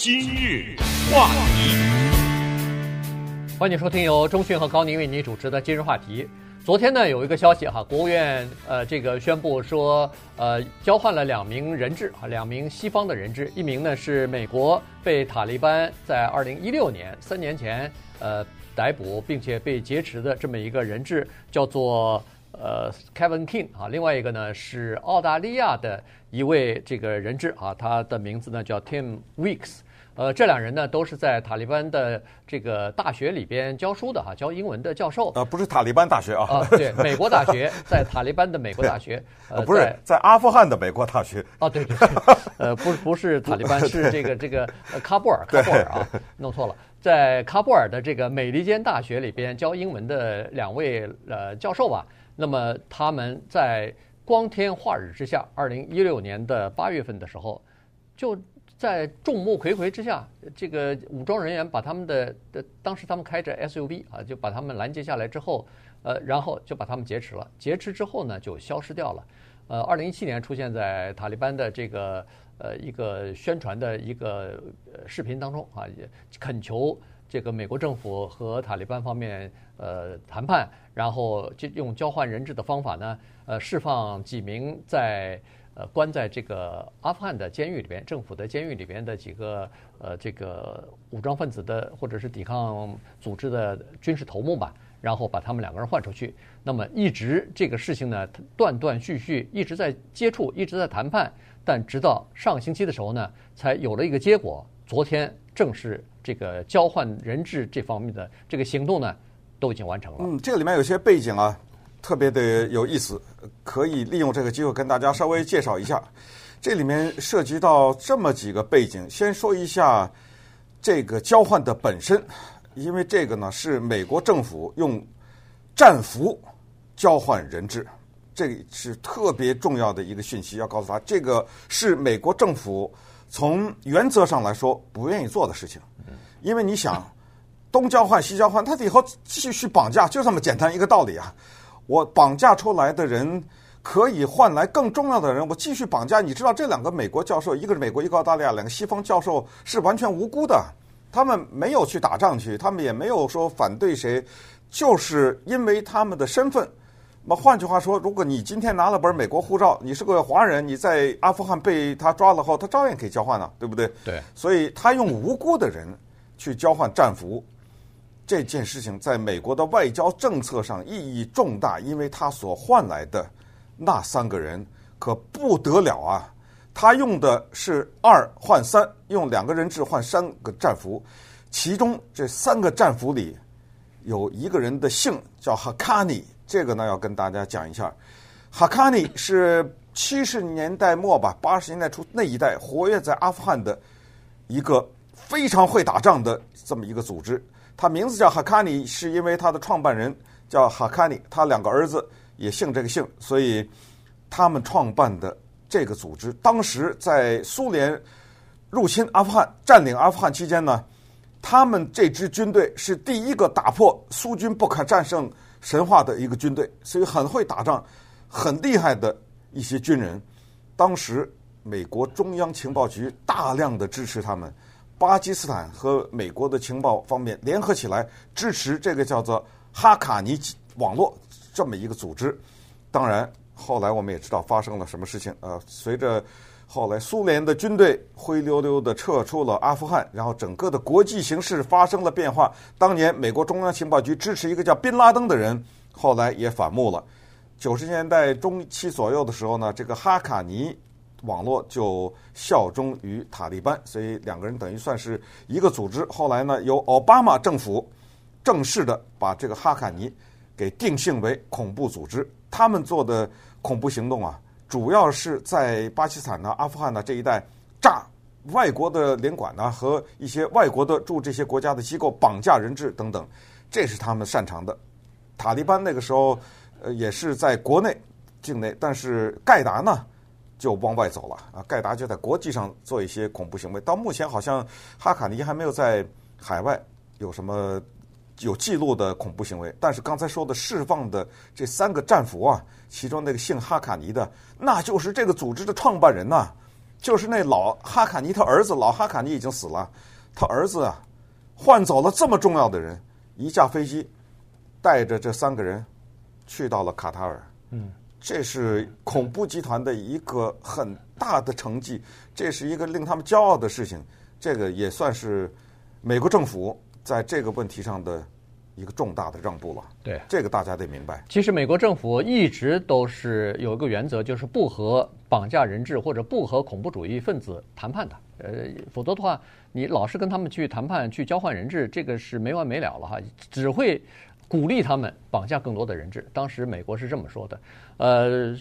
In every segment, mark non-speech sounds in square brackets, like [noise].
今日话题，欢迎收听由中讯和高宁为您主持的今日话题。昨天呢，有一个消息哈，国务院呃这个宣布说，呃交换了两名人质啊，两名西方的人质，一名呢是美国被塔利班在二零一六年三年前呃逮捕并且被劫持的这么一个人质，叫做。呃，Kevin King 啊，另外一个呢是澳大利亚的一位这个人质啊，他的名字呢叫 Tim Weeks。呃，这两人呢都是在塔利班的这个大学里边教书的哈，教英文的教授。呃，不是塔利班大学啊。啊，对，美国大学，[laughs] 在塔利班的美国大学。呃，不是在阿富汗的美国大学。哦，对对对。呃，不不是塔利班，是这个这个喀布尔，喀布尔啊，弄错了，在喀布尔的这个美利坚大学里边教英文的两位呃教授吧。那么他们在光天化日之下，二零一六年的八月份的时候，就在众目睽睽之下，这个武装人员把他们的的当时他们开着 SUV 啊，就把他们拦截下来之后，呃，然后就把他们劫持了。劫持之后呢，就消失掉了。呃，二零一七年出现在塔利班的这个呃一个宣传的一个视频当中啊，也恳求。这个美国政府和塔利班方面呃谈判，然后就用交换人质的方法呢，呃释放几名在呃关在这个阿富汗的监狱里边，政府的监狱里边的几个呃这个武装分子的或者是抵抗组织的军事头目吧，然后把他们两个人换出去。那么一直这个事情呢断断续续一直在接触，一直在谈判，但直到上星期的时候呢，才有了一个结果。昨天正式。这个交换人质这方面的这个行动呢，都已经完成了。嗯，这个里面有些背景啊，特别的有意思，可以利用这个机会跟大家稍微介绍一下。这里面涉及到这么几个背景，先说一下这个交换的本身，因为这个呢是美国政府用战俘交换人质，这是特别重要的一个讯息，要告诉他，这个是美国政府从原则上来说不愿意做的事情。因为你想，东交换西交换，他以后继续绑架，就这么简单一个道理啊！我绑架出来的人可以换来更重要的人，我继续绑架。你知道这两个美国教授，一个是美国，一个澳大利亚，两个西方教授是完全无辜的，他们没有去打仗去，他们也没有说反对谁，就是因为他们的身份。那么换句话说，如果你今天拿了本美国护照，你是个华人，你在阿富汗被他抓了后，他照样可以交换了，对不对？对。所以他用无辜的人。去交换战俘这件事情，在美国的外交政策上意义重大，因为他所换来的那三个人可不得了啊！他用的是二换三，用两个人质换三个战俘，其中这三个战俘里有一个人的姓叫哈卡尼，这个呢要跟大家讲一下。哈卡尼是七十年代末吧，八十年代初那一代活跃在阿富汗的一个。非常会打仗的这么一个组织，他名字叫哈卡尼，是因为他的创办人叫哈卡尼，他两个儿子也姓这个姓，所以他们创办的这个组织，当时在苏联入侵阿富汗、占领阿富汗期间呢，他们这支军队是第一个打破苏军不可战胜神话的一个军队，所以很会打仗、很厉害的一些军人。当时美国中央情报局大量的支持他们。巴基斯坦和美国的情报方面联合起来支持这个叫做哈卡尼网络这么一个组织。当然，后来我们也知道发生了什么事情。呃，随着后来苏联的军队灰溜溜的撤出了阿富汗，然后整个的国际形势发生了变化。当年美国中央情报局支持一个叫宾拉登的人，后来也反目了。九十年代中期左右的时候呢，这个哈卡尼。网络就效忠于塔利班，所以两个人等于算是一个组织。后来呢，由奥巴马政府正式的把这个哈卡尼给定性为恐怖组织。他们做的恐怖行动啊，主要是在巴基斯坦呢、阿富汗呢这一带炸外国的领馆呢和一些外国的驻这些国家的机构，绑架人质等等，这是他们擅长的。塔利班那个时候呃也是在国内境内，但是盖达呢？[laughs] 就往外走了啊！盖达就在国际上做一些恐怖行为。到目前，好像哈卡尼还没有在海外有什么有记录的恐怖行为。但是刚才说的释放的这三个战俘啊，其中那个姓哈卡尼的，那就是这个组织的创办人呐、就是那老哈卡尼他儿子，老哈卡尼已经死了，他儿子啊，换走了这么重要的人，一架飞机带着这三个人去到了卡塔尔。嗯，这是恐怖集团的一个很大的成绩，这是一个令他们骄傲的事情。这个也算是美国政府在这个问题上的一个重大的让步了。对，这个大家得明白。其实美国政府一直都是有一个原则，就是不和绑架人质或者不和恐怖主义分子谈判的。呃，否则的话，你老是跟他们去谈判、去交换人质，这个是没完没了了哈，只会鼓励他们绑架更多的人质。当时美国是这么说的。呃，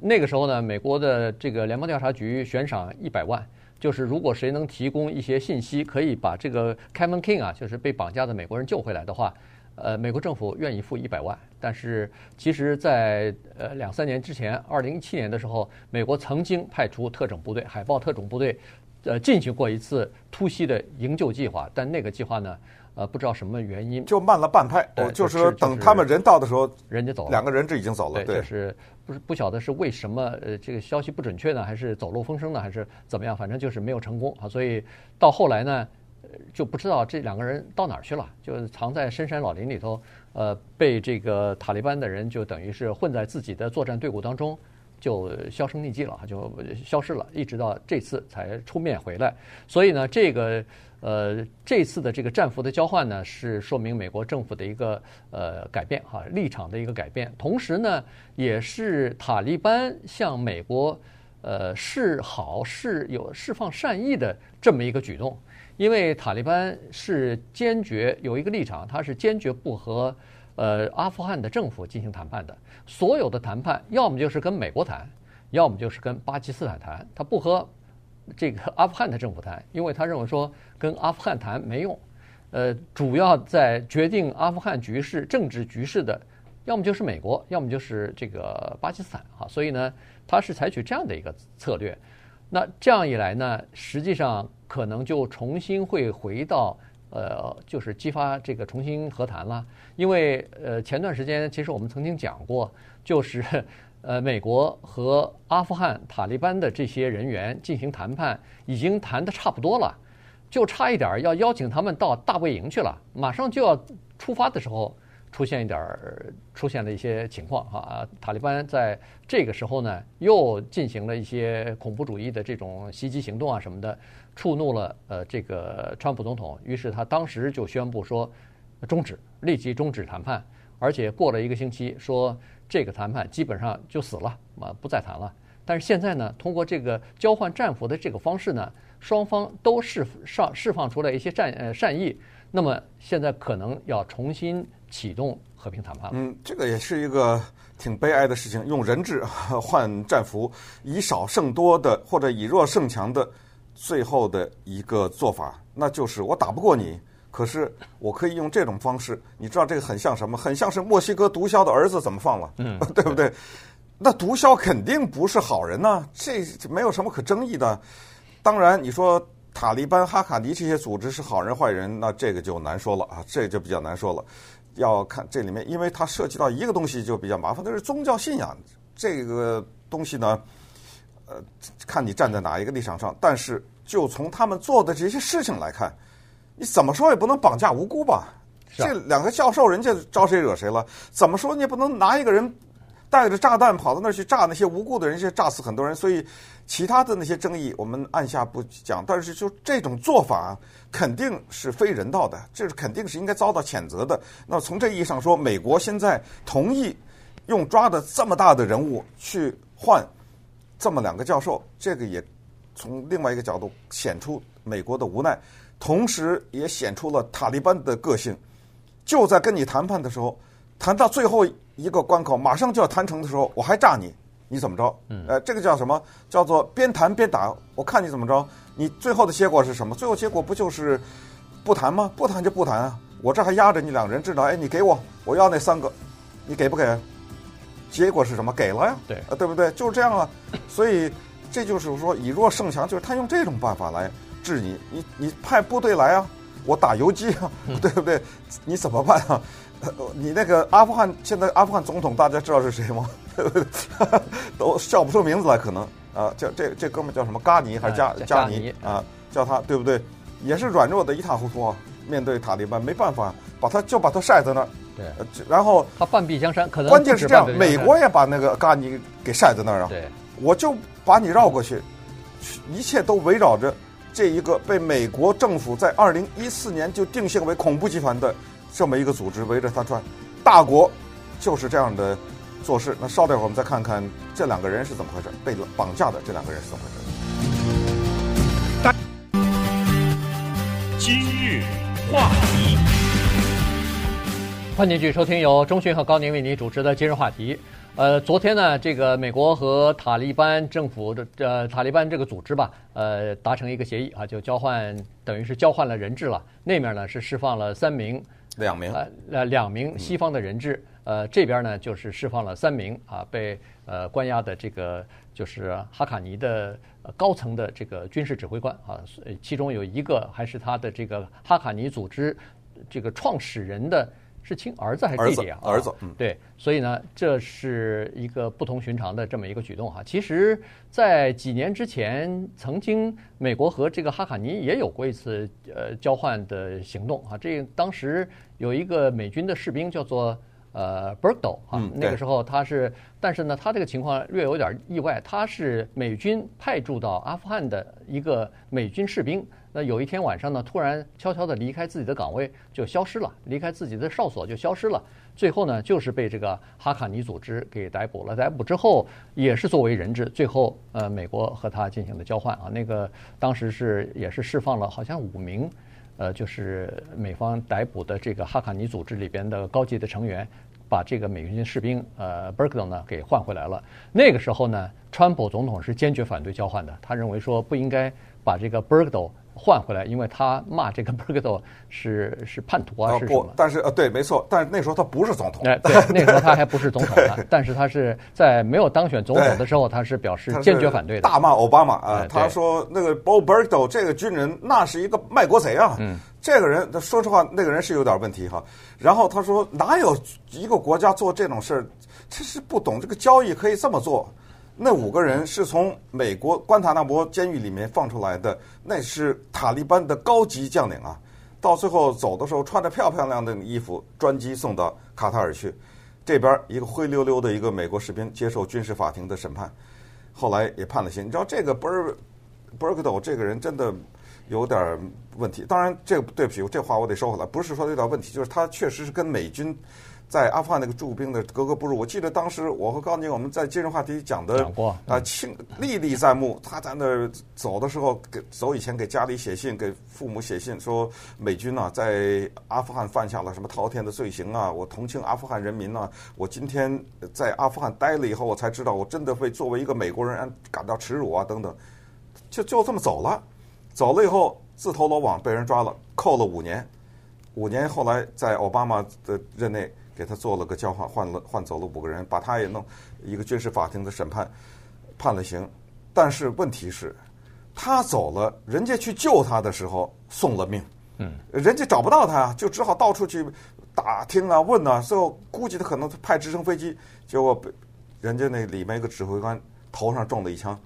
那个时候呢，美国的这个联邦调查局悬赏一百万。就是如果谁能提供一些信息，可以把这个 Kevin King 啊，就是被绑架的美国人救回来的话，呃，美国政府愿意付一百万。但是其实，在呃两三年之前，二零一七年的时候，美国曾经派出特种部队、海豹特种部队，呃，进行过一次突袭的营救计划。但那个计划呢，呃，不知道什么原因，就慢了半拍。哦，就是等他们人到的时候，人家走了，两个人质已经走了。对，就是。不是不晓得是为什么，呃，这个消息不准确呢，还是走漏风声呢，还是怎么样？反正就是没有成功啊。所以到后来呢，就不知道这两个人到哪儿去了，就藏在深山老林里头，呃，被这个塔利班的人就等于是混在自己的作战队伍当中，就销声匿迹了，就消失了，一直到这次才出面回来。所以呢，这个。呃，这次的这个战俘的交换呢，是说明美国政府的一个呃改变哈立场的一个改变，同时呢，也是塔利班向美国呃示好、示有释放善意的这么一个举动，因为塔利班是坚决有一个立场，他是坚决不和呃阿富汗的政府进行谈判的，所有的谈判要么就是跟美国谈，要么就是跟巴基斯坦谈，他不和。这个阿富汗的政府谈，因为他认为说跟阿富汗谈没用，呃，主要在决定阿富汗局势、政治局势的，要么就是美国，要么就是这个巴基斯坦啊。所以呢，他是采取这样的一个策略。那这样一来呢，实际上可能就重新会回到呃，就是激发这个重新和谈了。因为呃，前段时间其实我们曾经讲过，就是。呃，美国和阿富汗塔利班的这些人员进行谈判，已经谈得差不多了，就差一点要邀请他们到大本营去了。马上就要出发的时候，出现一点儿出现了一些情况哈。塔利班在这个时候呢，又进行了一些恐怖主义的这种袭击行动啊什么的，触怒了呃这个川普总统，于是他当时就宣布说终止，立即终止谈判，而且过了一个星期说。这个谈判基本上就死了，啊，不再谈了。但是现在呢，通过这个交换战俘的这个方式呢，双方都释上释放出来一些善呃善意，那么现在可能要重新启动和平谈判了。嗯，这个也是一个挺悲哀的事情，用人质 [laughs] 换战俘，以少胜多的或者以弱胜强的最后的一个做法，那就是我打不过你。可是我可以用这种方式，你知道这个很像什么？很像是墨西哥毒枭的儿子怎么放了，嗯，[laughs] 对不对？那毒枭肯定不是好人呐，这没有什么可争议的。当然，你说塔利班、哈卡尼这些组织是好人坏人，那这个就难说了啊，这个就比较难说了。要看这里面，因为它涉及到一个东西就比较麻烦，那是宗教信仰这个东西呢，呃，看你站在哪一个立场上。但是就从他们做的这些事情来看。你怎么说也不能绑架无辜吧？这两个教授，人家招谁惹谁了？怎么说你也不能拿一个人带着炸弹跑到那儿去炸那些无辜的人，去炸死很多人。所以，其他的那些争议我们按下不讲。但是，就这种做法肯定是非人道的，这是肯定是应该遭到谴责的。那从这意义上说，美国现在同意用抓的这么大的人物去换这么两个教授，这个也从另外一个角度显出美国的无奈。同时也显出了塔利班的个性，就在跟你谈判的时候，谈到最后一个关口，马上就要谈成的时候，我还炸你，你怎么着？嗯，呃，这个叫什么？叫做边谈边打，我看你怎么着。你最后的结果是什么？最后结果不就是不谈吗？不谈就不谈啊！我这还压着你两人知道，哎，你给我，我要那三个，你给不给？结果是什么？给了呀，对，呃，对不对？就是这样啊。所以这就是说以弱胜强，就是他用这种办法来。治你，你你派部队来啊，我打游击啊，[laughs] 对不对？你怎么办啊？你那个阿富汗现在阿富汗总统大家知道是谁吗？[laughs] 都叫不出名字来，可能啊，叫这这哥们叫什么？嘎尼还是加、啊、加尼啊？叫他对不对？也是软弱的一塌糊涂啊！面对塔利班没办法，把他就把他晒在那儿。对，然后他半壁江山，可能关键是这样，美国也把那个嘎尼给晒在那儿啊。对，我就把你绕过去，一切都围绕着这一个被美国政府在二零一四年就定性为恐怖集团的这么一个组织围着他转。大国就是这样的做事。那稍待会儿我们再看看这两个人是怎么回事，被绑架的这两个人是怎么回事。今日话题，欢迎继续收听由钟迅和高宁为您主持的今日话题。呃，昨天呢，这个美国和塔利班政府的呃塔利班这个组织吧，呃，达成一个协议啊，就交换，等于是交换了人质了。那面呢是释放了三名，两名，呃，两名西方的人质。呃，这边呢就是释放了三名啊，被呃关押的这个就是哈卡尼的。高层的这个军事指挥官啊，其中有一个还是他的这个哈卡尼组织这个创始人的是亲儿子还是弟弟啊？儿子，嗯，对，所以呢，这是一个不同寻常的这么一个举动哈。其实，在几年之前，曾经美国和这个哈卡尼也有过一次呃交换的行动啊。这当时有一个美军的士兵叫做。呃，Bergdahl 啊，那个时候他是，但是呢，他这个情况略有点意外。他是美军派驻到阿富汗的一个美军士兵。那有一天晚上呢，突然悄悄地离开自己的岗位，就消失了，离开自己的哨所就消失了。最后呢，就是被这个哈卡尼组织给逮捕了。逮捕之后，也是作为人质。最后，呃，美国和他进行的交换啊，那个当时是也是释放了好像五名。呃，就是美方逮捕的这个哈卡尼组织里边的高级的成员，把这个美军士兵呃 b e r g d o 呢给换回来了。那个时候呢，川普总统是坚决反对交换的，他认为说不应该把这个 b e r g d o 换回来，因为他骂这个 Bergdahl 是是叛徒啊，是什么？但是呃，对，没错，但是那时候他不是总统。哎，对，那时候他还不是总统 [laughs] 呢。但是他是在没有当选总统的时候，他是表示坚决反对的。大骂奥巴马啊，他说那个 Bob Bergdahl 这个军人那是一个卖国贼啊。嗯，这个人说实话，那个人是有点问题哈。然后他说哪有一个国家做这种事儿，这是不懂这个交易可以这么做。那五个人是从美国关塔那摩监狱里面放出来的，那是塔利班的高级将领啊。到最后走的时候，穿着漂漂亮亮的衣服，专机送到卡塔尔去。这边一个灰溜溜的一个美国士兵接受军事法庭的审判，后来也判了刑。你知道这个 Ber Bergdahl 这个人真的有点问题。当然，这个对不起，这话我得收回来，不是说有点问题，就是他确实是跟美军。在阿富汗那个驻兵的格格不入，我记得当时我和高宁我们在今日话题讲的啊，清历历在目。他在那儿走的时候，给走以前给家里写信，给父母写信，说美军啊在阿富汗犯下了什么滔天的罪行啊，我同情阿富汗人民啊。我今天在阿富汗待了以后，我才知道我真的会作为一个美国人感到耻辱啊等等，就就这么走了。走了以后自投罗网，被人抓了，扣了五年。五年后来在奥巴马的任内。给他做了个交换，换了换走了五个人，把他也弄一个军事法庭的审判，判了刑。但是问题是，他走了，人家去救他的时候送了命，嗯，人家找不到他，就只好到处去打听啊、问啊。最后估计他可能派直升飞机，结果被人家那里面一个指挥官头上中了一枪。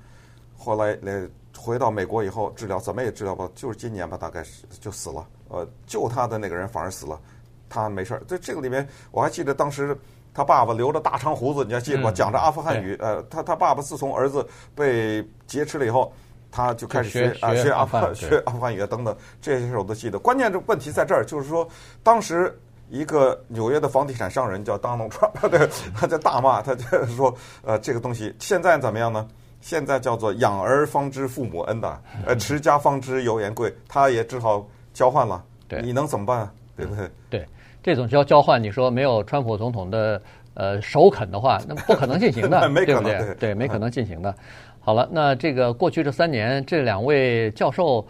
后来那回到美国以后治疗，怎么也治疗不好，就是今年吧，大概是就死了。呃，救他的那个人反而死了。他没事儿，在这个里面，我还记得当时他爸爸留着大长胡子，你还记得吗？讲着阿富汗语。呃，他他爸爸自从儿子被劫持了以后，他就开始学啊学阿富汗学阿富汗语等等这些事我都记得。关键这问题在这儿，就是说当时一个纽约的房地产商人叫 Donald Trump，对，他在大骂，他就说呃这个东西现在怎么样呢？现在叫做养儿方知父母恩的，呃持家方知油盐贵，他也只好交换了。对，你能怎么办啊？对不对？对。这种交交换，你说没有川普总统的呃首肯的话，那不可能进行的，[laughs] 对不对？对，对，没可 [laughs] 能进行的。好了，那这个过去这三年，这两位教授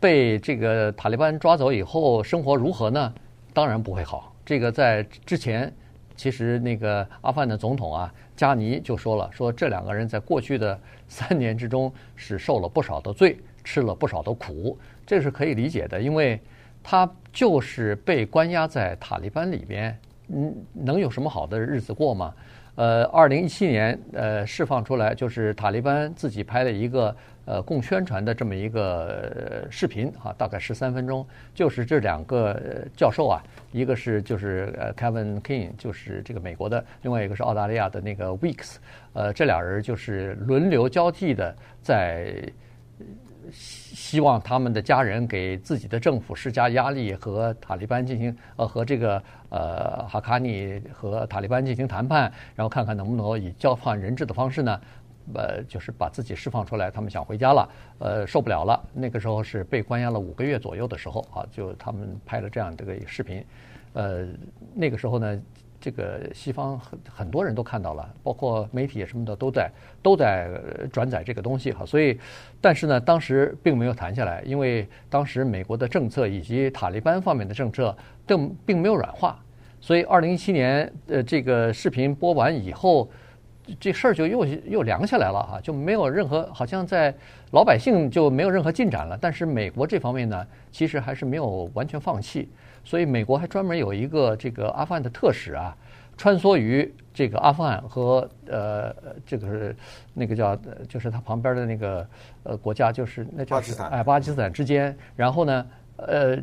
被这个塔利班抓走以后，生活如何呢？当然不会好。这个在之前，其实那个阿富汗的总统啊，加尼就说了，说这两个人在过去的 [laughs] 三年之中是受了不少的罪，吃了不少的苦，这是可以理解的，因为。他就是被关押在塔利班里边，嗯，能有什么好的日子过吗？呃，二零一七年呃释放出来，就是塔利班自己拍的一个呃供宣传的这么一个视频啊，大概十三分钟，就是这两个教授啊，一个是就是呃 Kevin King，就是这个美国的，另外一个是澳大利亚的那个 Weeks，呃，这俩人就是轮流交替的在。希望他们的家人给自己的政府施加压力，和塔利班进行呃和这个呃哈卡尼和塔利班进行谈判，然后看看能不能以交换人质的方式呢，[laughs] 呃，就是把自己释放出来。他们想回家了，呃，受不了了。那个时候是被关押了五个月左右的时候啊，就他们拍了这样这个视频，呃，那个时候呢。这个西方很很多人都看到了，包括媒体什么的都在都在转载这个东西哈，所以，但是呢，当时并没有谈下来，因为当时美国的政策以及塔利班方面的政策并并没有软化，所以二零一七年呃这个视频播完以后，这事儿就又又凉下来了哈，就没有任何好像在老百姓就没有任何进展了，但是美国这方面呢，其实还是没有完全放弃。所以美国还专门有一个这个阿富汗的特使啊，穿梭于这个阿富汗和呃这个是那个叫就是他旁边的那个呃国家就是那叫巴基斯坦哎巴基斯坦之间，然后呢呃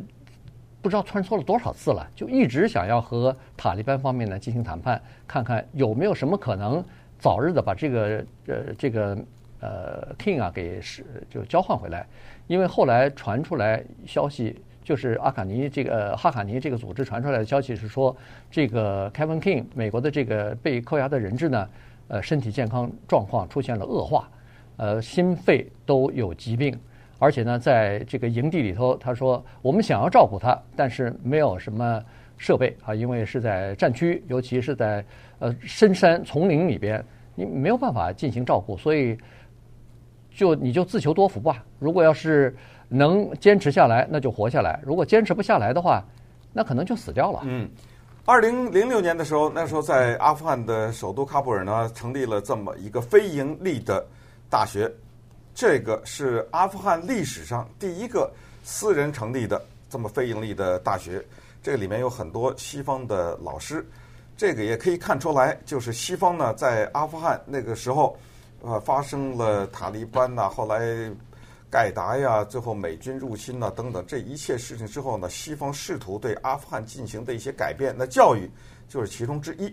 不知道穿梭了多少次了，就一直想要和塔利班方面呢进行谈判，看看有没有什么可能早日的把这个呃这个呃 King 啊给是就交换回来，因为后来传出来消息。就是阿卡尼这个哈卡尼这个组织传出来的消息是说，这个 Kevin King 美国的这个被扣押的人质呢，呃，身体健康状况出现了恶化，呃，心肺都有疾病，而且呢，在这个营地里头，他说我们想要照顾他，但是没有什么设备啊，因为是在战区，尤其是在呃深山丛林里边，你没有办法进行照顾，所以就你就自求多福吧。如果要是能坚持下来，那就活下来；如果坚持不下来的话，那可能就死掉了。嗯，二零零六年的时候，那时候在阿富汗的首都喀布尔呢，成立了这么一个非盈利的大学，这个是阿富汗历史上第一个私人成立的这么非盈利的大学。这个里面有很多西方的老师，这个也可以看出来，就是西方呢在阿富汗那个时候，呃，发生了塔利班呐，后来。盖达呀，最后美军入侵呐，等等，这一切事情之后呢，西方试图对阿富汗进行的一些改变，那教育就是其中之一，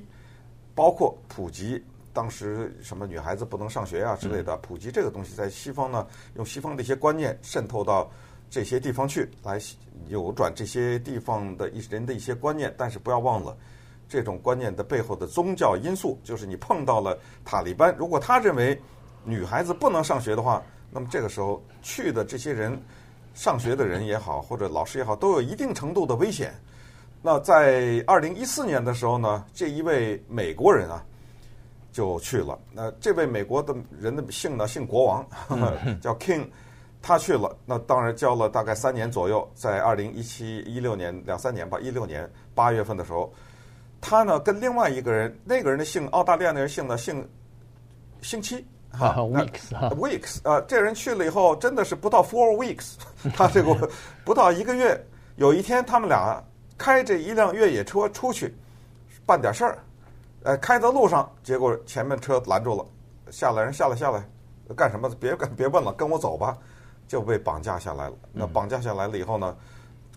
包括普及当时什么女孩子不能上学啊之类的，普及这个东西，在西方呢，用西方的一些观念渗透到这些地方去，来扭转这些地方的一人的一些观念，但是不要忘了，这种观念的背后的宗教因素，就是你碰到了塔利班，如果他认为女孩子不能上学的话。那么这个时候去的这些人，上学的人也好，或者老师也好，都有一定程度的危险。那在二零一四年的时候呢，这一位美国人啊就去了。那这位美国的人的姓呢，姓国王，呵呵 [laughs] 叫 King，他去了。那当然教了大概三年左右，在二零一七一六年两三年吧，一六年八月份的时候，他呢跟另外一个人，那个人的姓澳大利亚那人姓呢姓星期。哈，weeks 啊，这人去了以后，真的是不到 four weeks，[laughs] 他这个 [laughs] 不到一个月，有一天他们俩开着一辆越野车出去办点事儿，呃，开在路上，结果前面车拦住了，下来人下来下来，干什么？别别问了，跟我走吧，就被绑架下来了。那绑架下来了以后呢，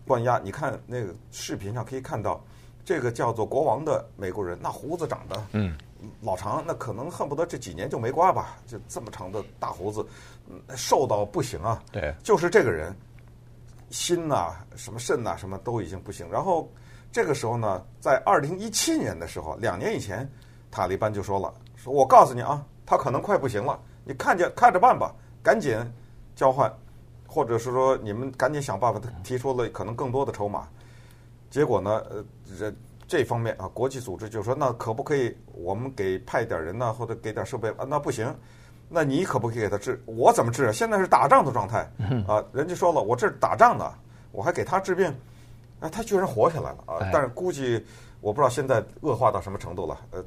关押，你看那个视频上可以看到，这个叫做国王的美国人，那胡子长得嗯。老长，那可能恨不得这几年就没刮吧，就这么长的大胡子，瘦到不行啊。对，就是这个人，心呐、什么肾呐，什么都已经不行。然后这个时候呢，在二零一七年的时候，两年以前，塔利班就说了：“说我告诉你啊，他可能快不行了，你看见看着办吧，赶紧交换，或者是说你们赶紧想办法。”他提出了可能更多的筹码。结果呢，呃，这。这方面啊，国际组织就说，那可不可以我们给派点人呢，或者给点设备啊？那不行，那你可不可以给他治？我怎么治啊？现在是打仗的状态啊！人家说了，我这是打仗呢，我还给他治病，啊，他居然活下来了啊！但是估计我不知道现在恶化到什么程度了。呃，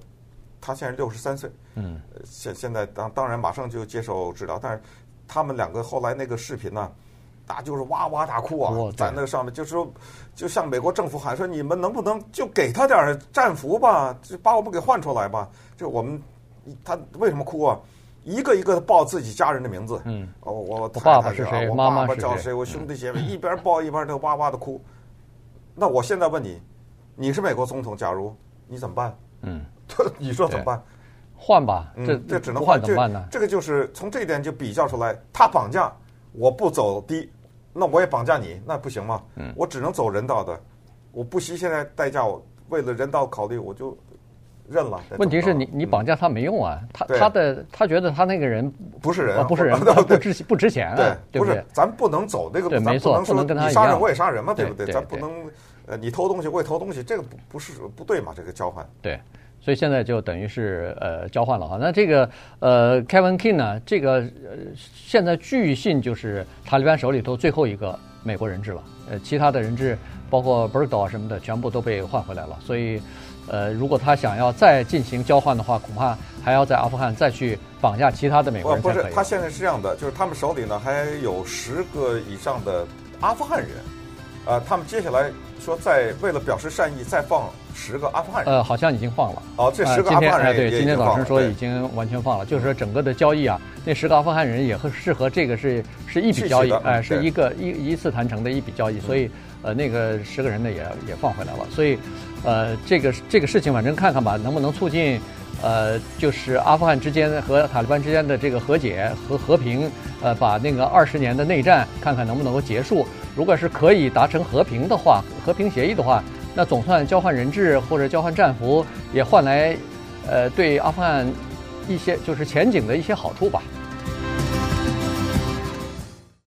他现在六十三岁，嗯，现现在当当然马上就接受治疗，但是他们两个后来那个视频呢，大家就是哇哇大哭啊，哦、在那个上面，就是说，就向美国政府喊说，你们能不能就给他点战俘吧，就把我们给换出来吧？就我们他为什么哭啊？一个一个的报自己家人的名字，嗯，我，我爸爸是谁？我妈妈叫谁？我兄弟姐妹一边报一边都哇哇的哭。那我现在问你，你是美国总统，假如你怎么办？嗯，[laughs] 你说怎么办？换吧，这这只能换怎么办呢？这个就是从这一点就比较出来，他绑架我不走低，那我也绑架你，那不行吗？嗯，我只能走人道的，我不惜现在代价，我为了人道考虑，我就。认了。问题是你你绑架他没用啊，他他的他觉得他那个人不是人，不是人，不值不值钱啊，对不是？咱不能走那个，对，没错，不能你杀人我也杀人嘛，对不对？咱不能呃，你偷东西我也偷东西，这个不不是不对嘛？这个交换。对，所以现在就等于是呃交换了哈。那这个呃 Kevin King 呢，这个呃现在据信就是塔利班手里头最后一个美国人质了，呃，其他的人质包括 Bergdahl 什么的全部都被换回来了，所以。呃，如果他想要再进行交换的话，恐怕还要在阿富汗再去绑架其他的美国人。不是，他现在是这样的，就是他们手里呢还有十个以上的阿富汗人，呃，他们接下来说再为了表示善意，再放十个阿富汗人。呃，好像已经放了。哦，这十个阿富汗人、呃、对，今天早晨说已经经完全放了，就是说整个的交易啊，那十个阿富汗人也和是和这个是是一笔交易，哎、呃，是一个一一次谈成的一笔交易，所以呃，那个十个人呢也也放回来了，所以。呃，这个这个事情，反正看看吧，能不能促进，呃，就是阿富汗之间和塔利班之间的这个和解和和平，呃，把那个二十年的内战看看能不能够结束。如果是可以达成和平的话，和平协议的话，那总算交换人质或者交换战俘，也换来，呃，对阿富汗一些就是前景的一些好处吧。